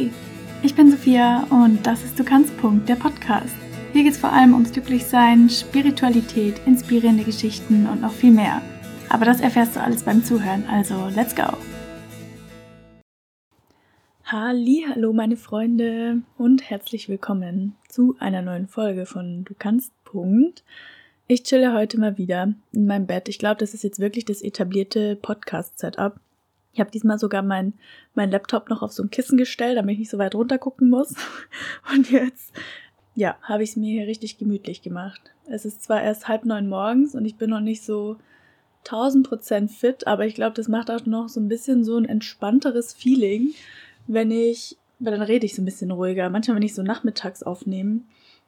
Hi, ich bin Sophia und das ist Du kannst Punkt, der Podcast. Hier geht es vor allem ums Glücklichsein, Spiritualität, inspirierende Geschichten und noch viel mehr. Aber das erfährst du alles beim Zuhören, also let's go! Hallo meine Freunde und herzlich willkommen zu einer neuen Folge von Du kannst Punkt. Ich chille heute mal wieder in meinem Bett. Ich glaube, das ist jetzt wirklich das etablierte Podcast-Setup. Ich habe diesmal sogar mein, mein Laptop noch auf so ein Kissen gestellt, damit ich nicht so weit runter gucken muss. Und jetzt, ja, habe ich es mir hier richtig gemütlich gemacht. Es ist zwar erst halb neun morgens und ich bin noch nicht so 1000 Prozent fit, aber ich glaube, das macht auch noch so ein bisschen so ein entspannteres Feeling, wenn ich, weil dann rede ich so ein bisschen ruhiger. Manchmal, wenn ich so nachmittags aufnehme,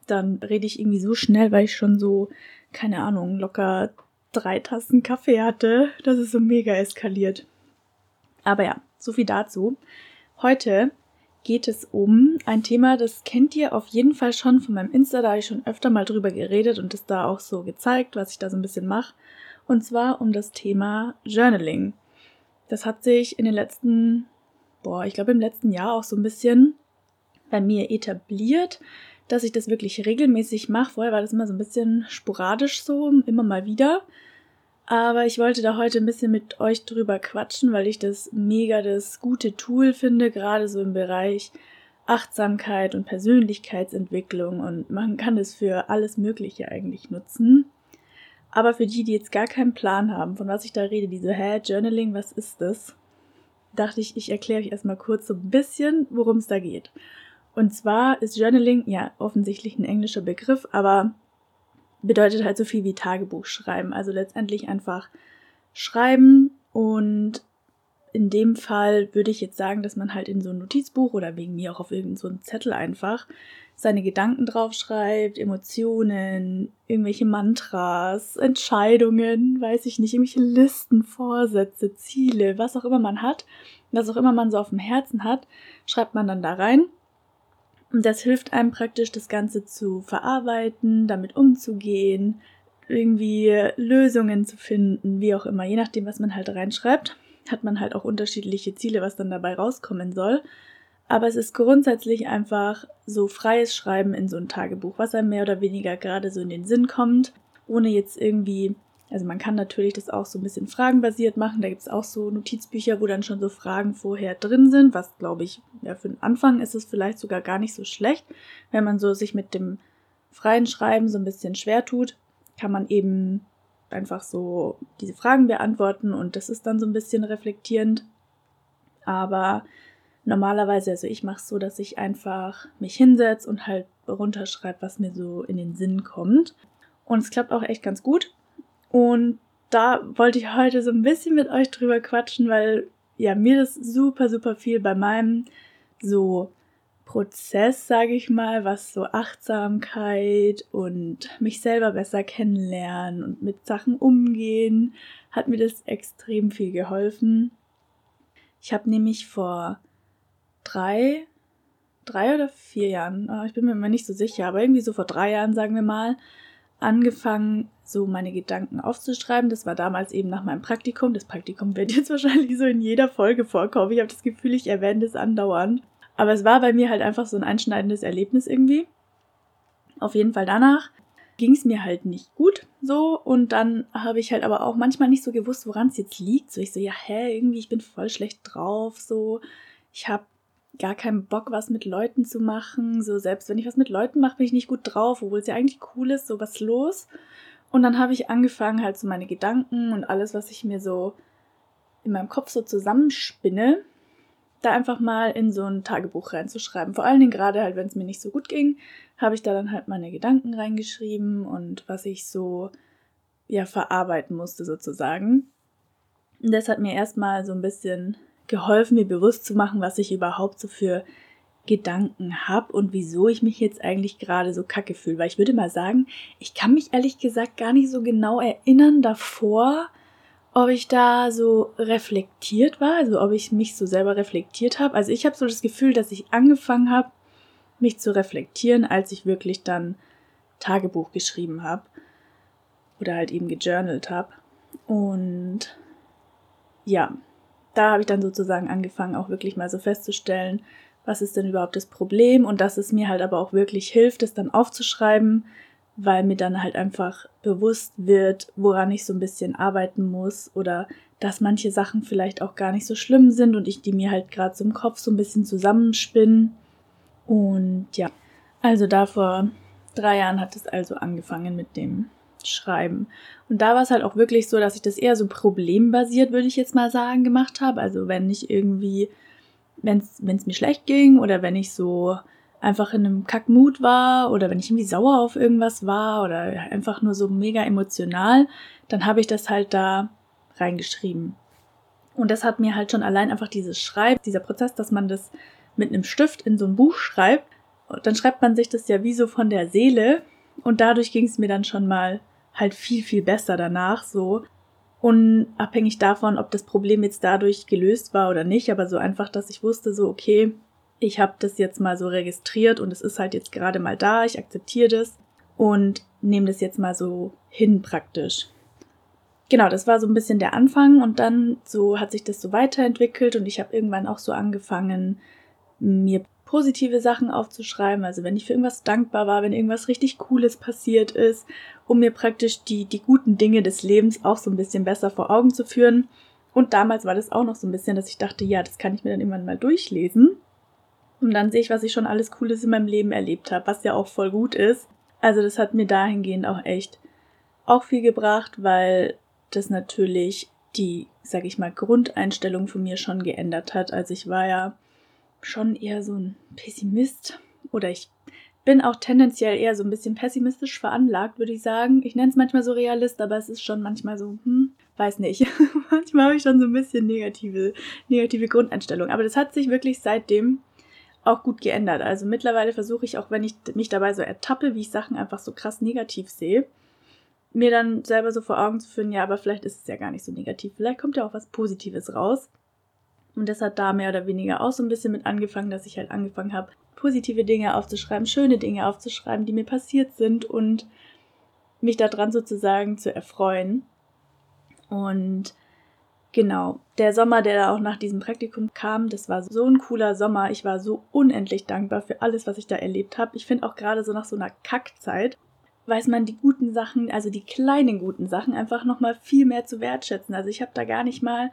dann rede ich irgendwie so schnell, weil ich schon so, keine Ahnung, locker drei Tassen Kaffee hatte. Das ist so mega eskaliert. Aber ja, so viel dazu. Heute geht es um ein Thema, das kennt ihr auf jeden Fall schon von meinem Insta, da habe ich schon öfter mal drüber geredet und es da auch so gezeigt, was ich da so ein bisschen mache. Und zwar um das Thema Journaling. Das hat sich in den letzten boah, ich glaube im letzten Jahr auch so ein bisschen bei mir etabliert, dass ich das wirklich regelmäßig mache. Vorher war das immer so ein bisschen sporadisch so, immer mal wieder. Aber ich wollte da heute ein bisschen mit euch drüber quatschen, weil ich das mega das gute Tool finde, gerade so im Bereich Achtsamkeit und Persönlichkeitsentwicklung und man kann es für alles Mögliche eigentlich nutzen. Aber für die, die jetzt gar keinen Plan haben, von was ich da rede, diese, hä, Journaling, was ist das? dachte ich, ich erkläre euch erstmal kurz so ein bisschen, worum es da geht. Und zwar ist Journaling ja offensichtlich ein englischer Begriff, aber bedeutet halt so viel wie Tagebuch schreiben. Also letztendlich einfach schreiben und in dem Fall würde ich jetzt sagen, dass man halt in so ein Notizbuch oder wegen mir auch auf irgendeinen so Zettel einfach seine Gedanken draufschreibt, Emotionen, irgendwelche Mantras, Entscheidungen, weiß ich nicht, irgendwelche Listen, Vorsätze, Ziele, was auch immer man hat, was auch immer man so auf dem Herzen hat, schreibt man dann da rein. Und das hilft einem praktisch, das Ganze zu verarbeiten, damit umzugehen, irgendwie Lösungen zu finden, wie auch immer, je nachdem, was man halt reinschreibt hat man halt auch unterschiedliche Ziele, was dann dabei rauskommen soll. Aber es ist grundsätzlich einfach so freies Schreiben in so ein Tagebuch, was einem mehr oder weniger gerade so in den Sinn kommt, ohne jetzt irgendwie, also man kann natürlich das auch so ein bisschen fragenbasiert machen. Da gibt es auch so Notizbücher, wo dann schon so Fragen vorher drin sind, was glaube ich, ja, für den Anfang ist es vielleicht sogar gar nicht so schlecht, wenn man so sich mit dem freien Schreiben so ein bisschen schwer tut, kann man eben einfach so diese Fragen beantworten und das ist dann so ein bisschen reflektierend. Aber normalerweise, also ich mache es so, dass ich einfach mich hinsetze und halt runterschreibe, was mir so in den Sinn kommt. Und es klappt auch echt ganz gut. Und da wollte ich heute so ein bisschen mit euch drüber quatschen, weil ja mir das super, super viel bei meinem so Prozess, sage ich mal, was so Achtsamkeit und mich selber besser kennenlernen und mit Sachen umgehen, hat mir das extrem viel geholfen. Ich habe nämlich vor drei, drei oder vier Jahren, ah, ich bin mir immer nicht so sicher, aber irgendwie so vor drei Jahren, sagen wir mal, angefangen, so meine Gedanken aufzuschreiben. Das war damals eben nach meinem Praktikum. Das Praktikum wird jetzt wahrscheinlich so in jeder Folge vorkommen. Ich habe das Gefühl, ich erwähne das andauernd. Aber es war bei mir halt einfach so ein einschneidendes Erlebnis irgendwie. Auf jeden Fall danach ging es mir halt nicht gut so und dann habe ich halt aber auch manchmal nicht so gewusst, woran es jetzt liegt. So ich so, ja, hä, irgendwie ich bin voll schlecht drauf, so ich habe gar keinen Bock, was mit Leuten zu machen. So selbst wenn ich was mit Leuten mache, bin ich nicht gut drauf, obwohl es ja eigentlich cool ist, so was los. Und dann habe ich angefangen halt so meine Gedanken und alles, was ich mir so in meinem Kopf so zusammenspinne, da einfach mal in so ein Tagebuch reinzuschreiben. Vor allen Dingen gerade halt, wenn es mir nicht so gut ging, habe ich da dann halt meine Gedanken reingeschrieben und was ich so ja verarbeiten musste sozusagen. Und das hat mir erstmal so ein bisschen geholfen, mir bewusst zu machen, was ich überhaupt so für Gedanken habe und wieso ich mich jetzt eigentlich gerade so kacke fühle. Weil ich würde mal sagen, ich kann mich ehrlich gesagt gar nicht so genau erinnern davor, ob ich da so reflektiert war, also ob ich mich so selber reflektiert habe. Also ich habe so das Gefühl, dass ich angefangen habe, mich zu reflektieren, als ich wirklich dann Tagebuch geschrieben habe oder halt eben gejournalt habe. Und ja, da habe ich dann sozusagen angefangen, auch wirklich mal so festzustellen, was ist denn überhaupt das Problem und dass es mir halt aber auch wirklich hilft, es dann aufzuschreiben, weil mir dann halt einfach bewusst wird, woran ich so ein bisschen arbeiten muss oder dass manche Sachen vielleicht auch gar nicht so schlimm sind und ich die mir halt gerade so im Kopf so ein bisschen zusammenspinnen. Und ja, also da vor drei Jahren hat es also angefangen mit dem Schreiben. Und da war es halt auch wirklich so, dass ich das eher so problembasiert, würde ich jetzt mal sagen, gemacht habe. Also wenn ich irgendwie, wenn es mir schlecht ging oder wenn ich so einfach in einem Kackmut war oder wenn ich irgendwie sauer auf irgendwas war oder einfach nur so mega emotional, dann habe ich das halt da reingeschrieben. Und das hat mir halt schon allein einfach dieses Schreiben, dieser Prozess, dass man das mit einem Stift in so ein Buch schreibt, dann schreibt man sich das ja wie so von der Seele und dadurch ging es mir dann schon mal halt viel, viel besser danach so. Unabhängig davon, ob das Problem jetzt dadurch gelöst war oder nicht, aber so einfach, dass ich wusste, so, okay, ich habe das jetzt mal so registriert und es ist halt jetzt gerade mal da, ich akzeptiere das und nehme das jetzt mal so hin praktisch. Genau, das war so ein bisschen der Anfang und dann so hat sich das so weiterentwickelt und ich habe irgendwann auch so angefangen, mir positive Sachen aufzuschreiben, also wenn ich für irgendwas dankbar war, wenn irgendwas richtig Cooles passiert ist, um mir praktisch die, die guten Dinge des Lebens auch so ein bisschen besser vor Augen zu führen. Und damals war das auch noch so ein bisschen, dass ich dachte, ja, das kann ich mir dann irgendwann mal durchlesen. Und dann sehe ich, was ich schon alles Cooles in meinem Leben erlebt habe, was ja auch voll gut ist. Also das hat mir dahingehend auch echt auch viel gebracht, weil das natürlich die, sag ich mal, Grundeinstellung von mir schon geändert hat. Also ich war ja schon eher so ein Pessimist oder ich bin auch tendenziell eher so ein bisschen pessimistisch veranlagt, würde ich sagen. Ich nenne es manchmal so Realist, aber es ist schon manchmal so, hm, weiß nicht. manchmal habe ich schon so ein bisschen negative, negative Grundeinstellung. Aber das hat sich wirklich seitdem auch gut geändert. Also mittlerweile versuche ich auch, wenn ich mich dabei so ertappe, wie ich Sachen einfach so krass negativ sehe, mir dann selber so vor Augen zu führen, ja, aber vielleicht ist es ja gar nicht so negativ. Vielleicht kommt ja auch was Positives raus. Und das hat da mehr oder weniger auch so ein bisschen mit angefangen, dass ich halt angefangen habe, positive Dinge aufzuschreiben, schöne Dinge aufzuschreiben, die mir passiert sind und mich daran sozusagen zu erfreuen. Und Genau, der Sommer, der da auch nach diesem Praktikum kam, das war so ein cooler Sommer. Ich war so unendlich dankbar für alles, was ich da erlebt habe. Ich finde auch gerade so nach so einer Kackzeit weiß man die guten Sachen, also die kleinen guten Sachen einfach noch mal viel mehr zu wertschätzen. Also ich habe da gar nicht mal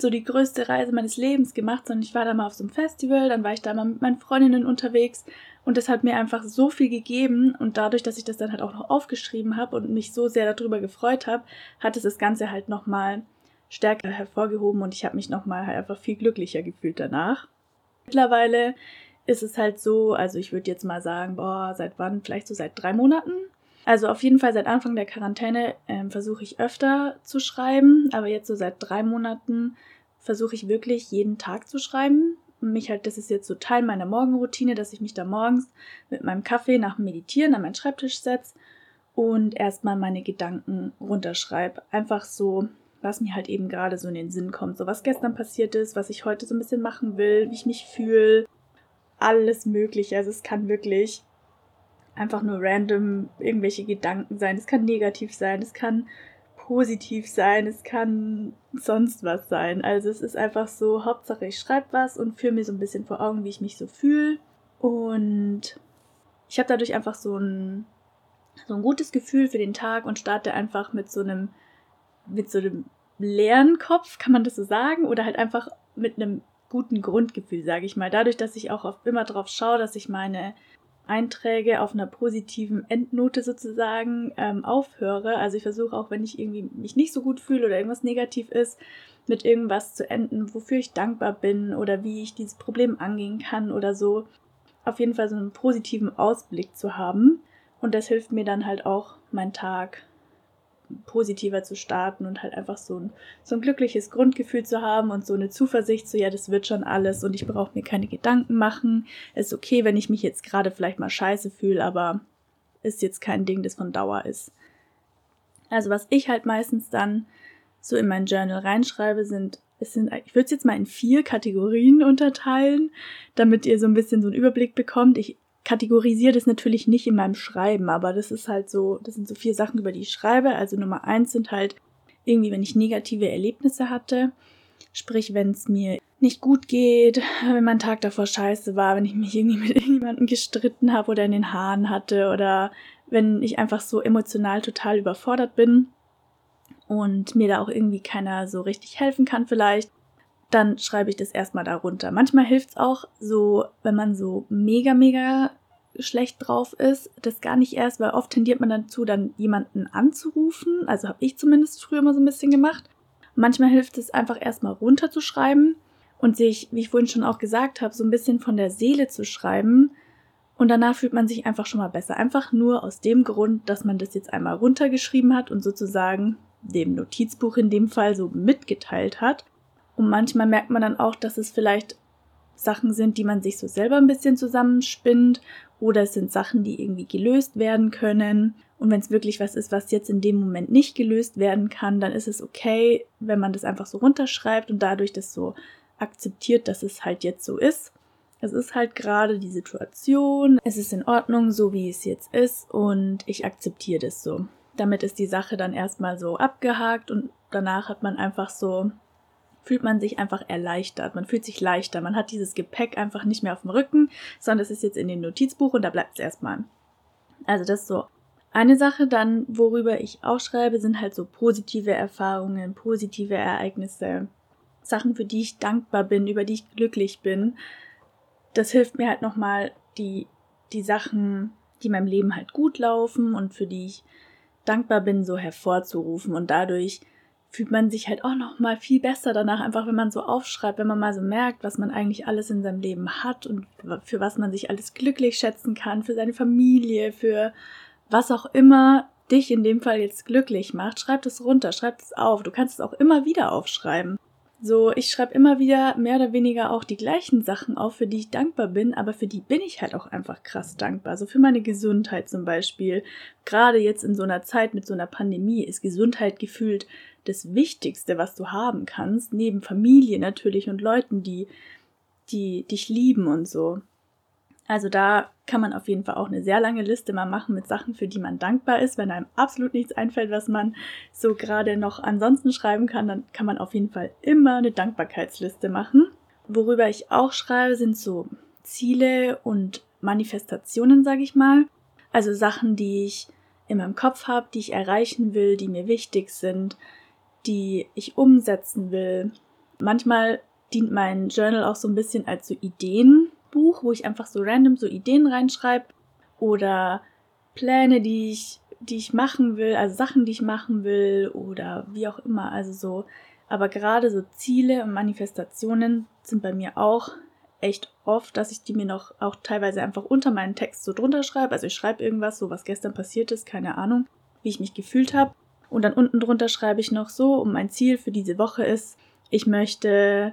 so die größte Reise meines Lebens gemacht, sondern ich war da mal auf so einem Festival, dann war ich da mal mit meinen Freundinnen unterwegs und das hat mir einfach so viel gegeben und dadurch, dass ich das dann halt auch noch aufgeschrieben habe und mich so sehr darüber gefreut habe, hat es das Ganze halt noch mal stärker hervorgehoben und ich habe mich nochmal halt einfach viel glücklicher gefühlt danach. Mittlerweile ist es halt so, also ich würde jetzt mal sagen, boah, seit wann? Vielleicht so seit drei Monaten. Also auf jeden Fall seit Anfang der Quarantäne ähm, versuche ich öfter zu schreiben, aber jetzt so seit drei Monaten versuche ich wirklich jeden Tag zu schreiben. Mich halt, das ist jetzt so Teil meiner Morgenroutine, dass ich mich da morgens mit meinem Kaffee nach dem Meditieren an meinen Schreibtisch setze und erstmal meine Gedanken runterschreibe. Einfach so was mir halt eben gerade so in den Sinn kommt. So was gestern passiert ist, was ich heute so ein bisschen machen will, wie ich mich fühle. Alles Mögliche. Also es kann wirklich einfach nur random irgendwelche Gedanken sein. Es kann negativ sein, es kann positiv sein, es kann sonst was sein. Also es ist einfach so, Hauptsache ich schreibe was und führe mir so ein bisschen vor Augen, wie ich mich so fühle. Und ich habe dadurch einfach so ein, so ein gutes Gefühl für den Tag und starte einfach mit so einem mit so einem leeren Kopf, kann man das so sagen? Oder halt einfach mit einem guten Grundgefühl, sage ich mal. Dadurch, dass ich auch immer darauf schaue, dass ich meine Einträge auf einer positiven Endnote sozusagen ähm, aufhöre. Also ich versuche auch, wenn ich irgendwie mich nicht so gut fühle oder irgendwas negativ ist, mit irgendwas zu enden, wofür ich dankbar bin oder wie ich dieses Problem angehen kann oder so. Auf jeden Fall so einen positiven Ausblick zu haben. Und das hilft mir dann halt auch, meinen Tag positiver zu starten und halt einfach so ein, so ein glückliches Grundgefühl zu haben und so eine Zuversicht, so ja, das wird schon alles und ich brauche mir keine Gedanken machen. Es ist okay, wenn ich mich jetzt gerade vielleicht mal scheiße fühle, aber ist jetzt kein Ding, das von Dauer ist. Also was ich halt meistens dann so in mein Journal reinschreibe, sind, es sind, ich würde es jetzt mal in vier Kategorien unterteilen, damit ihr so ein bisschen so einen Überblick bekommt. Ich kategorisiere das natürlich nicht in meinem Schreiben, aber das ist halt so, das sind so vier Sachen, über die ich schreibe. Also Nummer eins sind halt irgendwie, wenn ich negative Erlebnisse hatte. Sprich, wenn es mir nicht gut geht, wenn mein Tag davor scheiße war, wenn ich mich irgendwie mit irgendjemandem gestritten habe oder in den Haaren hatte oder wenn ich einfach so emotional total überfordert bin und mir da auch irgendwie keiner so richtig helfen kann vielleicht, dann schreibe ich das erstmal darunter. Manchmal hilft es auch so, wenn man so mega, mega schlecht drauf ist, das gar nicht erst, weil oft tendiert man dazu, dann jemanden anzurufen. Also habe ich zumindest früher mal so ein bisschen gemacht. Manchmal hilft es einfach erstmal runterzuschreiben und sich, wie ich vorhin schon auch gesagt habe, so ein bisschen von der Seele zu schreiben. Und danach fühlt man sich einfach schon mal besser. Einfach nur aus dem Grund, dass man das jetzt einmal runtergeschrieben hat und sozusagen dem Notizbuch in dem Fall so mitgeteilt hat. Und manchmal merkt man dann auch, dass es vielleicht Sachen sind, die man sich so selber ein bisschen zusammenspinnt oder es sind Sachen, die irgendwie gelöst werden können. Und wenn es wirklich was ist, was jetzt in dem Moment nicht gelöst werden kann, dann ist es okay, wenn man das einfach so runterschreibt und dadurch das so akzeptiert, dass es halt jetzt so ist. Es ist halt gerade die Situation, es ist in Ordnung, so wie es jetzt ist und ich akzeptiere das so. Damit ist die Sache dann erstmal so abgehakt und danach hat man einfach so fühlt man sich einfach erleichtert. Man fühlt sich leichter. Man hat dieses Gepäck einfach nicht mehr auf dem Rücken, sondern es ist jetzt in dem Notizbuch und da bleibt es erstmal. Also das ist so eine Sache. Dann, worüber ich auch schreibe, sind halt so positive Erfahrungen, positive Ereignisse, Sachen, für die ich dankbar bin, über die ich glücklich bin. Das hilft mir halt nochmal, die, die Sachen, die in meinem Leben halt gut laufen und für die ich dankbar bin, so hervorzurufen und dadurch fühlt man sich halt auch noch mal viel besser danach, einfach wenn man so aufschreibt, wenn man mal so merkt, was man eigentlich alles in seinem Leben hat und für was man sich alles glücklich schätzen kann, für seine Familie, für was auch immer dich in dem Fall jetzt glücklich macht. Schreib es runter, schreib es auf. Du kannst es auch immer wieder aufschreiben. So, ich schreibe immer wieder mehr oder weniger auch die gleichen Sachen auf, für die ich dankbar bin, aber für die bin ich halt auch einfach krass dankbar. So für meine Gesundheit zum Beispiel. Gerade jetzt in so einer Zeit mit so einer Pandemie ist Gesundheit gefühlt das Wichtigste, was du haben kannst, neben Familie natürlich und Leuten, die, die dich lieben und so. Also da kann man auf jeden Fall auch eine sehr lange Liste mal machen mit Sachen, für die man dankbar ist. Wenn einem absolut nichts einfällt, was man so gerade noch ansonsten schreiben kann, dann kann man auf jeden Fall immer eine Dankbarkeitsliste machen. Worüber ich auch schreibe, sind so Ziele und Manifestationen, sage ich mal. Also Sachen, die ich in meinem Kopf habe, die ich erreichen will, die mir wichtig sind, die ich umsetzen will. Manchmal dient mein Journal auch so ein bisschen als so Ideenbuch, wo ich einfach so random so Ideen reinschreibe oder Pläne, die ich, die ich machen will, also Sachen, die ich machen will oder wie auch immer. Also so, aber gerade so Ziele und Manifestationen sind bei mir auch echt oft, dass ich die mir noch auch teilweise einfach unter meinen Text so drunter schreibe. Also ich schreibe irgendwas, so was gestern passiert ist, keine Ahnung, wie ich mich gefühlt habe. Und dann unten drunter schreibe ich noch so, und mein Ziel für diese Woche ist, ich möchte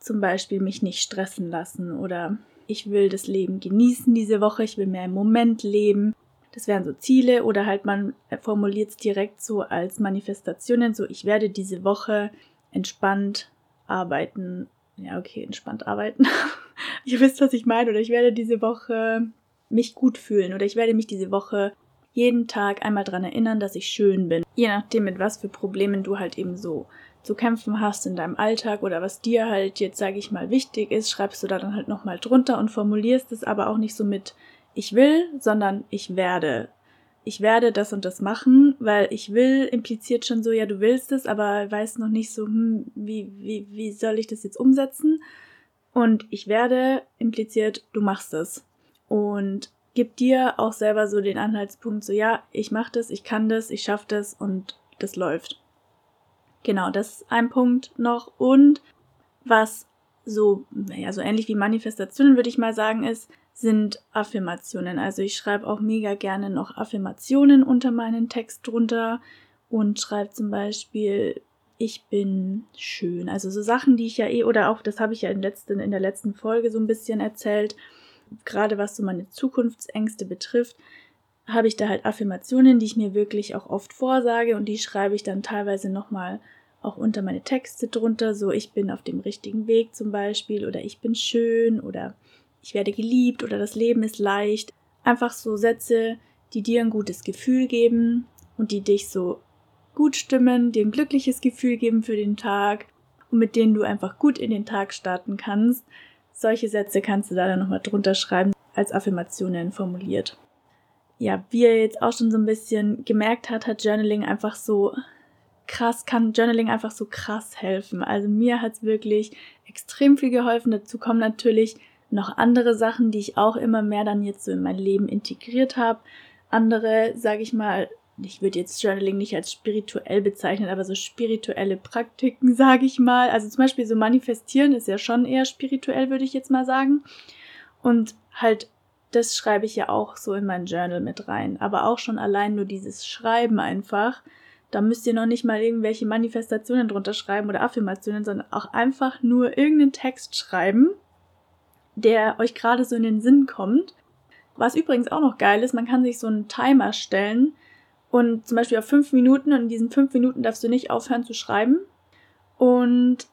zum Beispiel mich nicht stressen lassen oder ich will das Leben genießen diese Woche, ich will mehr im Moment leben. Das wären so Ziele oder halt man formuliert es direkt so als Manifestationen, so ich werde diese Woche entspannt arbeiten. Ja, okay, entspannt arbeiten. Ihr wisst, was ich meine. Oder ich werde diese Woche mich gut fühlen oder ich werde mich diese Woche jeden Tag einmal dran erinnern, dass ich schön bin. Je nachdem, mit was für Problemen du halt eben so zu kämpfen hast in deinem Alltag oder was dir halt jetzt, sage ich mal, wichtig ist, schreibst du da dann halt nochmal drunter und formulierst es aber auch nicht so mit ich will, sondern ich werde. Ich werde das und das machen, weil ich will impliziert schon so, ja, du willst es, aber weiß noch nicht so, hm, wie, wie, wie soll ich das jetzt umsetzen? Und ich werde impliziert, du machst es. Und gib dir auch selber so den Anhaltspunkt, so ja, ich mache das, ich kann das, ich schaffe das und das läuft. Genau, das ist ein Punkt noch. Und was so, ja, so ähnlich wie Manifestationen würde ich mal sagen, ist, sind Affirmationen. Also ich schreibe auch mega gerne noch Affirmationen unter meinen Text drunter und schreibe zum Beispiel, ich bin schön. Also so Sachen, die ich ja eh, oder auch, das habe ich ja in, letzten, in der letzten Folge so ein bisschen erzählt, gerade was so meine Zukunftsängste betrifft, habe ich da halt Affirmationen, die ich mir wirklich auch oft vorsage und die schreibe ich dann teilweise nochmal auch unter meine Texte drunter, so ich bin auf dem richtigen Weg zum Beispiel oder ich bin schön oder ich werde geliebt oder das Leben ist leicht. Einfach so Sätze, die dir ein gutes Gefühl geben und die dich so gut stimmen, dir ein glückliches Gefühl geben für den Tag und mit denen du einfach gut in den Tag starten kannst. Solche Sätze kannst du da dann nochmal drunter schreiben, als Affirmationen formuliert. Ja, wie ihr jetzt auch schon so ein bisschen gemerkt hat, hat Journaling einfach so krass, kann Journaling einfach so krass helfen. Also mir hat es wirklich extrem viel geholfen. Dazu kommen natürlich noch andere Sachen, die ich auch immer mehr dann jetzt so in mein Leben integriert habe. Andere, sage ich mal, ich würde jetzt Journaling nicht als spirituell bezeichnen, aber so spirituelle Praktiken, sage ich mal. Also zum Beispiel so manifestieren ist ja schon eher spirituell, würde ich jetzt mal sagen. Und halt, das schreibe ich ja auch so in mein Journal mit rein. Aber auch schon allein nur dieses Schreiben einfach da müsst ihr noch nicht mal irgendwelche Manifestationen drunter schreiben oder Affirmationen, sondern auch einfach nur irgendeinen Text schreiben, der euch gerade so in den Sinn kommt. Was übrigens auch noch geil ist, man kann sich so einen Timer stellen und zum Beispiel auf fünf Minuten und in diesen fünf Minuten darfst du nicht aufhören zu schreiben. Und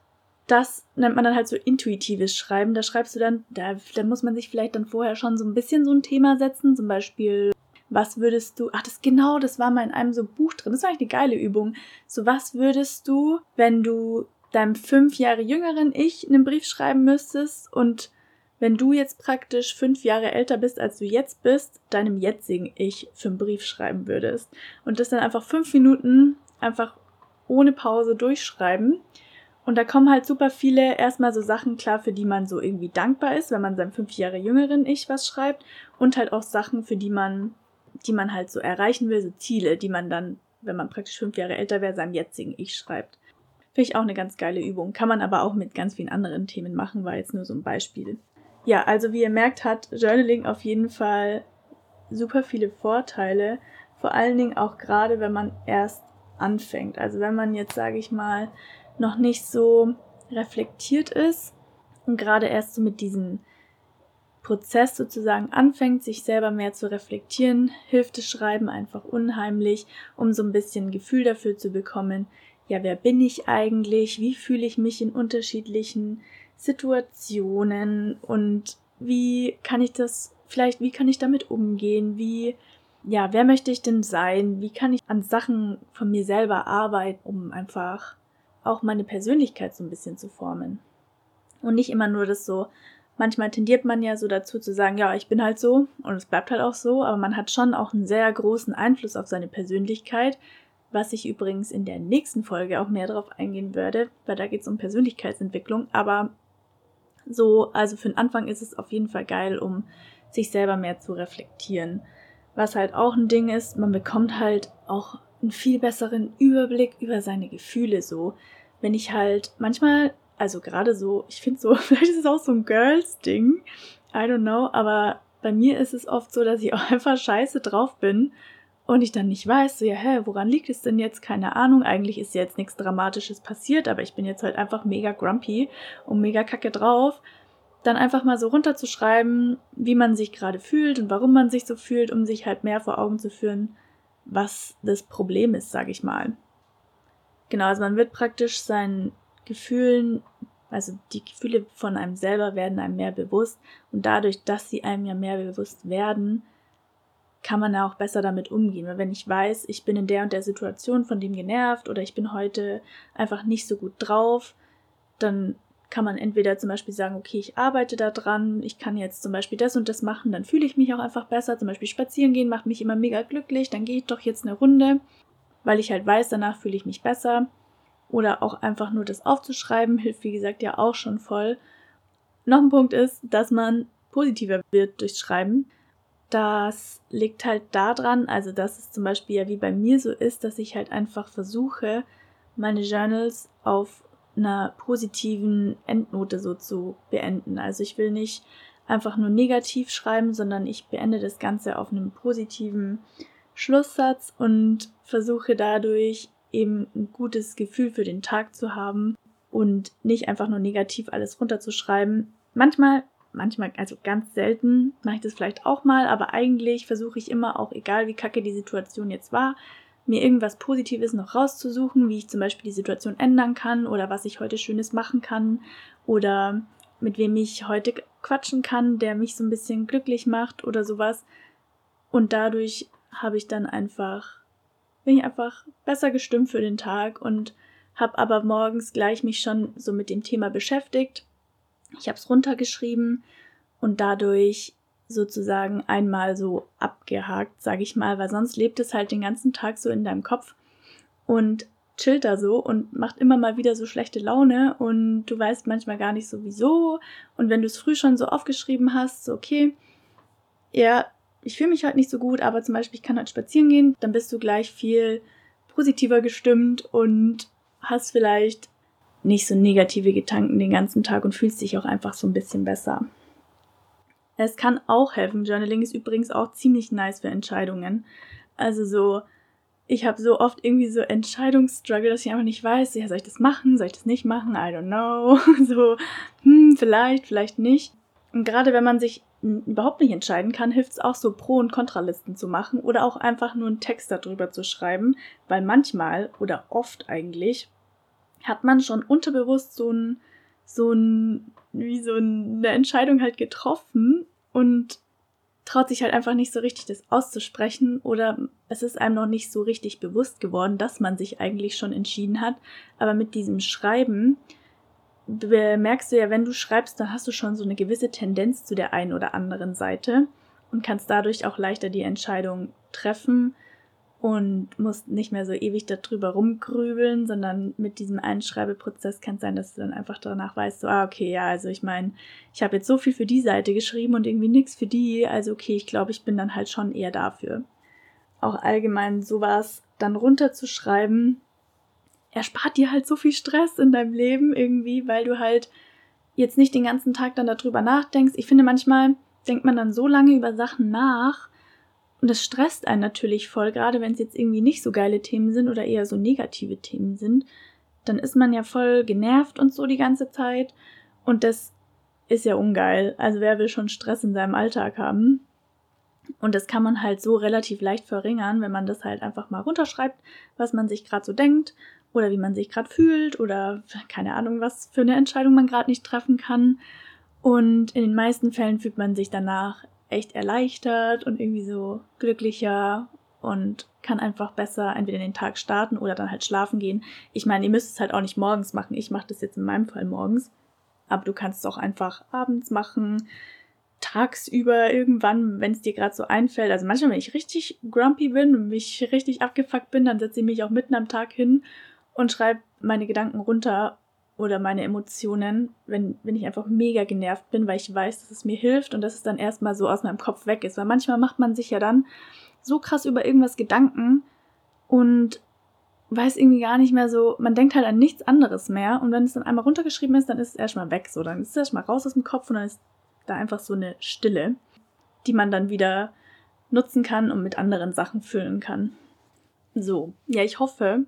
das nennt man dann halt so intuitives Schreiben. Da schreibst du dann, da, da muss man sich vielleicht dann vorher schon so ein bisschen so ein Thema setzen, zum Beispiel was würdest du, ach, das genau, das war mal in einem so Buch drin, das war eigentlich eine geile Übung. So, was würdest du, wenn du deinem fünf Jahre jüngeren Ich einen Brief schreiben müsstest und wenn du jetzt praktisch fünf Jahre älter bist, als du jetzt bist, deinem jetzigen Ich für einen Brief schreiben würdest. Und das dann einfach fünf Minuten einfach ohne Pause durchschreiben. Und da kommen halt super viele erstmal so Sachen klar, für die man so irgendwie dankbar ist, wenn man seinem fünf Jahre jüngeren Ich was schreibt. Und halt auch Sachen, für die man die man halt so erreichen will, so Ziele, die man dann, wenn man praktisch fünf Jahre älter wäre, seinem jetzigen Ich schreibt. Finde ich auch eine ganz geile Übung. Kann man aber auch mit ganz vielen anderen Themen machen, war jetzt nur so ein Beispiel. Ja, also wie ihr merkt, hat Journaling auf jeden Fall super viele Vorteile. Vor allen Dingen auch gerade, wenn man erst anfängt. Also wenn man jetzt, sage ich mal, noch nicht so reflektiert ist und gerade erst so mit diesen Prozess sozusagen anfängt, sich selber mehr zu reflektieren, hilft das Schreiben einfach unheimlich, um so ein bisschen Gefühl dafür zu bekommen, ja, wer bin ich eigentlich, wie fühle ich mich in unterschiedlichen Situationen und wie kann ich das, vielleicht, wie kann ich damit umgehen, wie, ja, wer möchte ich denn sein, wie kann ich an Sachen von mir selber arbeiten, um einfach auch meine Persönlichkeit so ein bisschen zu formen. Und nicht immer nur das so manchmal tendiert man ja so dazu zu sagen, ja, ich bin halt so und es bleibt halt auch so, aber man hat schon auch einen sehr großen Einfluss auf seine Persönlichkeit, was ich übrigens in der nächsten Folge auch mehr darauf eingehen werde, weil da geht es um Persönlichkeitsentwicklung, aber so, also für den Anfang ist es auf jeden Fall geil, um sich selber mehr zu reflektieren. Was halt auch ein Ding ist, man bekommt halt auch einen viel besseren Überblick über seine Gefühle so. Wenn ich halt manchmal also gerade so, ich finde so, vielleicht ist es auch so ein Girls-Ding, I don't know, aber bei mir ist es oft so, dass ich auch einfach scheiße drauf bin und ich dann nicht weiß, so, ja, hä, woran liegt es denn jetzt? Keine Ahnung, eigentlich ist jetzt nichts Dramatisches passiert, aber ich bin jetzt halt einfach mega grumpy und mega kacke drauf. Dann einfach mal so runterzuschreiben, wie man sich gerade fühlt und warum man sich so fühlt, um sich halt mehr vor Augen zu führen, was das Problem ist, sag ich mal. Genau, also man wird praktisch seinen Gefühlen, also die Gefühle von einem selber werden einem mehr bewusst und dadurch, dass sie einem ja mehr bewusst werden, kann man auch besser damit umgehen. Weil wenn ich weiß, ich bin in der und der Situation von dem genervt oder ich bin heute einfach nicht so gut drauf, dann kann man entweder zum Beispiel sagen, okay, ich arbeite da dran, ich kann jetzt zum Beispiel das und das machen, dann fühle ich mich auch einfach besser. Zum Beispiel spazieren gehen macht mich immer mega glücklich, dann gehe ich doch jetzt eine Runde, weil ich halt weiß, danach fühle ich mich besser. Oder auch einfach nur das aufzuschreiben, hilft wie gesagt ja auch schon voll. Noch ein Punkt ist, dass man positiver wird durchs Schreiben. Das liegt halt daran, also dass es zum Beispiel ja wie bei mir so ist, dass ich halt einfach versuche, meine Journals auf einer positiven Endnote so zu beenden. Also ich will nicht einfach nur negativ schreiben, sondern ich beende das Ganze auf einem positiven Schlusssatz und versuche dadurch eben ein gutes Gefühl für den Tag zu haben und nicht einfach nur negativ alles runterzuschreiben. Manchmal, manchmal, also ganz selten mache ich das vielleicht auch mal, aber eigentlich versuche ich immer auch, egal wie kacke die Situation jetzt war, mir irgendwas Positives noch rauszusuchen, wie ich zum Beispiel die Situation ändern kann oder was ich heute Schönes machen kann oder mit wem ich heute quatschen kann, der mich so ein bisschen glücklich macht oder sowas. Und dadurch habe ich dann einfach bin ich einfach besser gestimmt für den Tag und habe aber morgens gleich mich schon so mit dem Thema beschäftigt. Ich habe es runtergeschrieben und dadurch sozusagen einmal so abgehakt, sage ich mal, weil sonst lebt es halt den ganzen Tag so in deinem Kopf und chillt da so und macht immer mal wieder so schlechte Laune und du weißt manchmal gar nicht so wieso. Und wenn du es früh schon so aufgeschrieben hast, so okay, ja, ich fühle mich halt nicht so gut, aber zum Beispiel ich kann halt spazieren gehen, dann bist du gleich viel positiver gestimmt und hast vielleicht nicht so negative Gedanken den ganzen Tag und fühlst dich auch einfach so ein bisschen besser. Es kann auch helfen. Journaling ist übrigens auch ziemlich nice für Entscheidungen. Also so, ich habe so oft irgendwie so Entscheidungsstruggle, dass ich einfach nicht weiß, ja, soll ich das machen, soll ich das nicht machen, I don't know. so, hm, vielleicht, vielleicht nicht. Und gerade wenn man sich überhaupt nicht entscheiden kann, hilft es auch so Pro- und Kontralisten zu machen oder auch einfach nur einen Text darüber zu schreiben, weil manchmal oder oft eigentlich hat man schon unterbewusst so ein, so ein, wie so eine Entscheidung halt getroffen und traut sich halt einfach nicht so richtig, das auszusprechen oder es ist einem noch nicht so richtig bewusst geworden, dass man sich eigentlich schon entschieden hat. Aber mit diesem Schreiben merkst du ja, wenn du schreibst, dann hast du schon so eine gewisse Tendenz zu der einen oder anderen Seite und kannst dadurch auch leichter die Entscheidung treffen und musst nicht mehr so ewig darüber rumgrübeln, sondern mit diesem Einschreibeprozess kann es sein, dass du dann einfach danach weißt, so, ah, okay, ja, also ich meine, ich habe jetzt so viel für die Seite geschrieben und irgendwie nichts für die, also okay, ich glaube, ich bin dann halt schon eher dafür. Auch allgemein sowas dann runterzuschreiben, erspart dir halt so viel Stress in deinem Leben irgendwie, weil du halt jetzt nicht den ganzen Tag dann darüber nachdenkst. Ich finde, manchmal denkt man dann so lange über Sachen nach, und das stresst einen natürlich voll, gerade wenn es jetzt irgendwie nicht so geile Themen sind oder eher so negative Themen sind. Dann ist man ja voll genervt und so die ganze Zeit. Und das ist ja ungeil. Also wer will schon Stress in seinem Alltag haben? Und das kann man halt so relativ leicht verringern, wenn man das halt einfach mal runterschreibt, was man sich gerade so denkt oder wie man sich gerade fühlt oder keine Ahnung, was für eine Entscheidung man gerade nicht treffen kann. Und in den meisten Fällen fühlt man sich danach echt erleichtert und irgendwie so glücklicher und kann einfach besser entweder den Tag starten oder dann halt schlafen gehen. Ich meine, ihr müsst es halt auch nicht morgens machen. Ich mache das jetzt in meinem Fall morgens. Aber du kannst es auch einfach abends machen, tagsüber irgendwann, wenn es dir gerade so einfällt. Also manchmal, wenn ich richtig grumpy bin und mich richtig abgefuckt bin, dann setze ich mich auch mitten am Tag hin und schreibe meine Gedanken runter oder meine Emotionen, wenn, wenn ich einfach mega genervt bin, weil ich weiß, dass es mir hilft und dass es dann erstmal so aus meinem Kopf weg ist. Weil manchmal macht man sich ja dann so krass über irgendwas Gedanken und weiß irgendwie gar nicht mehr so, man denkt halt an nichts anderes mehr und wenn es dann einmal runtergeschrieben ist, dann ist es erstmal weg, so, dann ist es erstmal raus aus dem Kopf und dann ist da einfach so eine Stille, die man dann wieder nutzen kann und mit anderen Sachen füllen kann. So, ja, ich hoffe,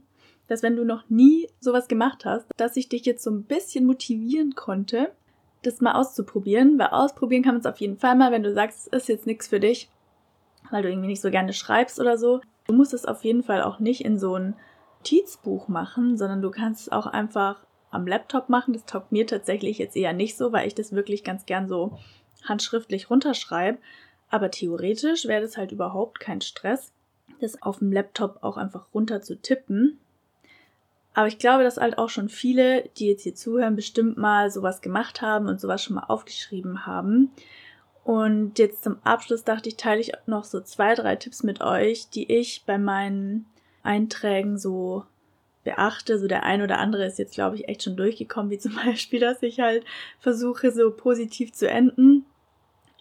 dass wenn du noch nie sowas gemacht hast, dass ich dich jetzt so ein bisschen motivieren konnte, das mal auszuprobieren, weil ausprobieren kann man es auf jeden Fall mal, wenn du sagst, es ist jetzt nichts für dich, weil du irgendwie nicht so gerne schreibst oder so. Du musst es auf jeden Fall auch nicht in so ein Notizbuch machen, sondern du kannst es auch einfach am Laptop machen. Das taugt mir tatsächlich jetzt eher nicht so, weil ich das wirklich ganz gern so handschriftlich runterschreibe. Aber theoretisch wäre das halt überhaupt kein Stress, das auf dem Laptop auch einfach runter zu tippen. Aber ich glaube, dass halt auch schon viele, die jetzt hier zuhören, bestimmt mal sowas gemacht haben und sowas schon mal aufgeschrieben haben. Und jetzt zum Abschluss dachte ich, teile ich noch so zwei, drei Tipps mit euch, die ich bei meinen Einträgen so beachte. So der ein oder andere ist jetzt, glaube ich, echt schon durchgekommen, wie zum Beispiel, dass ich halt versuche, so positiv zu enden.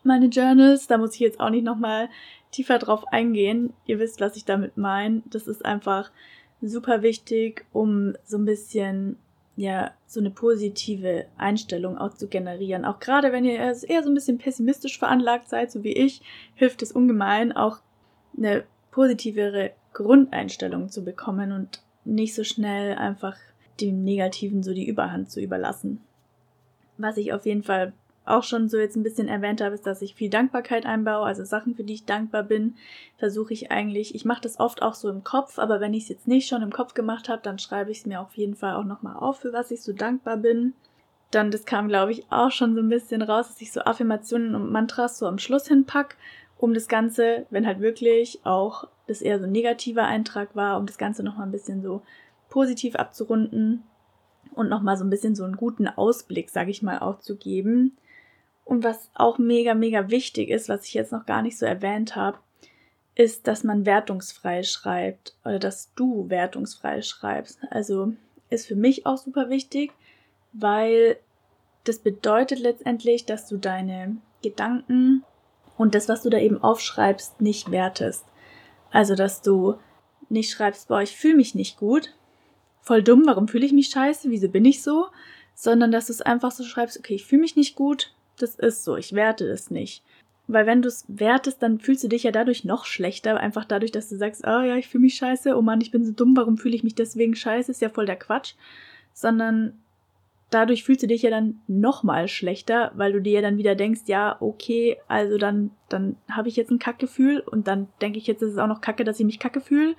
Meine Journals, da muss ich jetzt auch nicht nochmal tiefer drauf eingehen. Ihr wisst, was ich damit meine. Das ist einfach super wichtig, um so ein bisschen ja so eine positive Einstellung auch zu generieren. Auch gerade wenn ihr eher so ein bisschen pessimistisch veranlagt seid, so wie ich, hilft es ungemein, auch eine positivere Grundeinstellung zu bekommen und nicht so schnell einfach dem Negativen so die Überhand zu überlassen. Was ich auf jeden Fall auch schon so jetzt ein bisschen erwähnt habe, ist, dass ich viel Dankbarkeit einbaue, also Sachen, für die ich dankbar bin, versuche ich eigentlich, ich mache das oft auch so im Kopf, aber wenn ich es jetzt nicht schon im Kopf gemacht habe, dann schreibe ich es mir auf jeden Fall auch nochmal auf, für was ich so dankbar bin. Dann, das kam, glaube ich, auch schon so ein bisschen raus, dass ich so Affirmationen und Mantras so am Schluss hinpack, um das Ganze, wenn halt wirklich auch das eher so ein negativer Eintrag war, um das Ganze nochmal ein bisschen so positiv abzurunden und nochmal so ein bisschen so einen guten Ausblick, sage ich mal, auch zu geben. Und was auch mega, mega wichtig ist, was ich jetzt noch gar nicht so erwähnt habe, ist, dass man wertungsfrei schreibt oder dass du wertungsfrei schreibst. Also ist für mich auch super wichtig, weil das bedeutet letztendlich, dass du deine Gedanken und das, was du da eben aufschreibst, nicht wertest. Also, dass du nicht schreibst, boah, ich fühle mich nicht gut, voll dumm, warum fühle ich mich scheiße, wieso bin ich so, sondern dass du es einfach so schreibst, okay, ich fühle mich nicht gut, das ist so, ich werte das nicht. Weil wenn du es wertest, dann fühlst du dich ja dadurch noch schlechter, einfach dadurch, dass du sagst, oh ja, ich fühle mich scheiße, oh Mann, ich bin so dumm, warum fühle ich mich deswegen scheiße, ist ja voll der Quatsch. Sondern dadurch fühlst du dich ja dann nochmal schlechter, weil du dir ja dann wieder denkst, ja, okay, also dann, dann habe ich jetzt ein Kackgefühl und dann denke ich jetzt, ist es auch noch kacke, dass ich mich kacke fühle.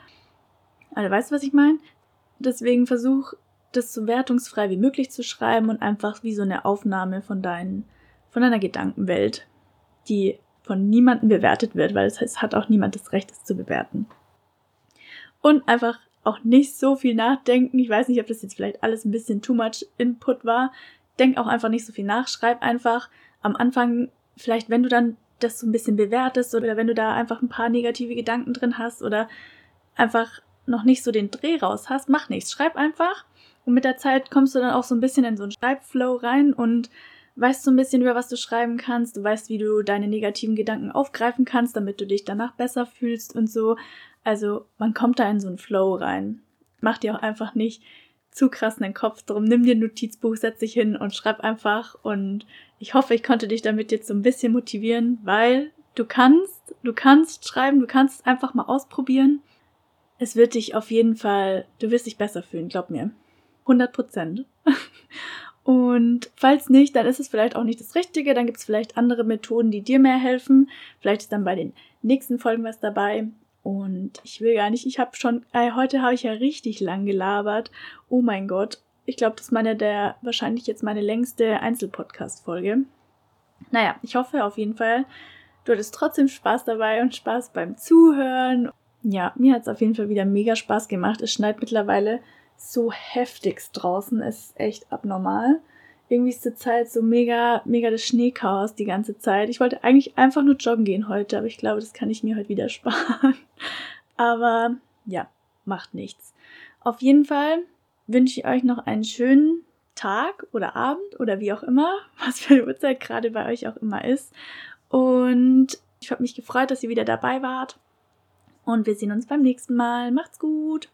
Also weißt du, was ich meine? Deswegen versuch, das so wertungsfrei wie möglich zu schreiben und einfach wie so eine Aufnahme von deinen, von deiner Gedankenwelt, die von niemandem bewertet wird, weil es hat auch niemand das Recht, es zu bewerten. Und einfach auch nicht so viel nachdenken. Ich weiß nicht, ob das jetzt vielleicht alles ein bisschen too much Input war. Denk auch einfach nicht so viel nach. Schreib einfach am Anfang, vielleicht wenn du dann das so ein bisschen bewertest oder wenn du da einfach ein paar negative Gedanken drin hast oder einfach noch nicht so den Dreh raus hast, mach nichts. Schreib einfach und mit der Zeit kommst du dann auch so ein bisschen in so einen Schreibflow rein und weißt so ein bisschen über was du schreiben kannst. Du weißt, wie du deine negativen Gedanken aufgreifen kannst, damit du dich danach besser fühlst und so. Also man kommt da in so einen Flow rein. Mach dir auch einfach nicht zu krass in den Kopf drum. Nimm dir ein Notizbuch, setz dich hin und schreib einfach. Und ich hoffe, ich konnte dich damit jetzt so ein bisschen motivieren, weil du kannst, du kannst schreiben, du kannst es einfach mal ausprobieren. Es wird dich auf jeden Fall, du wirst dich besser fühlen, glaub mir. 100 Prozent. Und falls nicht, dann ist es vielleicht auch nicht das Richtige. Dann gibt es vielleicht andere Methoden, die dir mehr helfen. Vielleicht ist dann bei den nächsten Folgen was dabei. Und ich will gar nicht, ich habe schon, äh, heute habe ich ja richtig lang gelabert. Oh mein Gott. Ich glaube, das ist meine der, wahrscheinlich jetzt meine längste Einzelpodcast-Folge. Naja, ich hoffe auf jeden Fall, du hattest trotzdem Spaß dabei und Spaß beim Zuhören. Ja, mir hat es auf jeden Fall wieder mega Spaß gemacht. Es schneit mittlerweile so heftigst draußen. Es ist echt abnormal irgendwie ist zur Zeit so mega, mega das Schneechaos die ganze Zeit. Ich wollte eigentlich einfach nur joggen gehen heute, aber ich glaube, das kann ich mir heute wieder sparen. aber ja, macht nichts. Auf jeden Fall wünsche ich euch noch einen schönen Tag oder Abend oder wie auch immer, was für eine Uhrzeit gerade bei euch auch immer ist. Und ich habe mich gefreut, dass ihr wieder dabei wart. Und wir sehen uns beim nächsten Mal. Macht's gut!